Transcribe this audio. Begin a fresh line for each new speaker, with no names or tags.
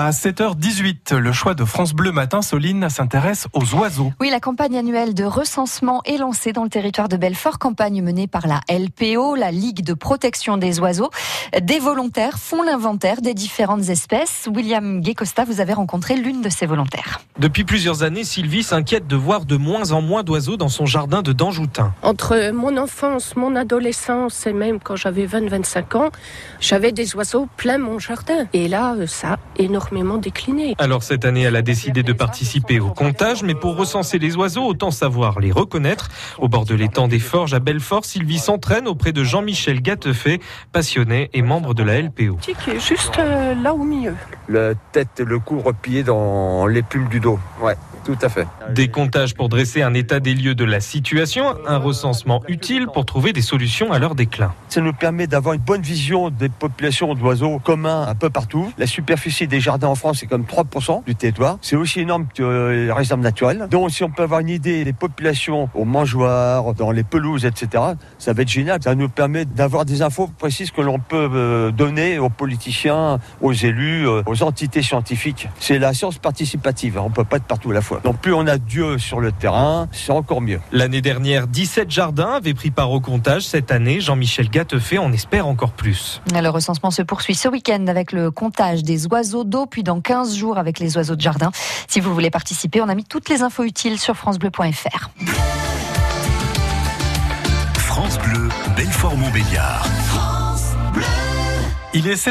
À 7h18, le choix de France Bleu Matin, Soline s'intéresse aux oiseaux.
Oui, la campagne annuelle de recensement est lancée dans le territoire de Belfort, campagne menée par la LPO, la Ligue de protection des oiseaux. Des volontaires font l'inventaire des différentes espèces. William Guécosta, vous avez rencontré l'une de ces volontaires.
Depuis plusieurs années, Sylvie s'inquiète de voir de moins en moins d'oiseaux dans son jardin de Danjoutin.
Entre mon enfance, mon adolescence et même quand j'avais 20-25 ans, j'avais des oiseaux plein mon jardin. Et là, ça a énormément décliné.
Alors cette année, elle a décidé de participer au comptage, mais pour recenser les oiseaux, autant savoir les reconnaître. Au bord de l'étang des Forges à Belfort, Sylvie s'entraîne auprès de Jean-Michel Gattefet, passionné et membre de la LPO.
Qui est juste euh, là au milieu.
La tête, le cou replié dans les plumes du dos. Ouais, tout à fait.
Des comptages pour dresser un état des lieux de la situation, un recensement utile pour trouver des solutions à leur déclin.
Ça nous permet d'avoir une bonne vision des populations d'oiseaux communs un peu partout. La superficie des jardins en France, c'est comme 3% du territoire. C'est aussi énorme que les réserves naturelles. Donc si on peut avoir une idée des populations aux mangeoires, dans les pelouses, etc., ça va être génial. Ça nous permet d'avoir des infos précises que l'on peut euh, donner aux politiciens, aux élus, euh, aux entités scientifiques. C'est la science participative. On peut pas être partout à la fois. Donc plus on a Dieu sur le terrain, c'est encore mieux.
L'année dernière, 17 jardins avaient pris part au comptage. Cette année, Jean-Michel Gattefet en espère encore plus.
Le recensement se poursuit ce week-end avec le comptage des oiseaux d'eau, puis dans 15 jours avec les oiseaux de jardin. Si vous voulez participer, on a mis toutes les infos utiles sur francebleu.fr.
France Bleu, Belfort-Montbéliard.
Il est 7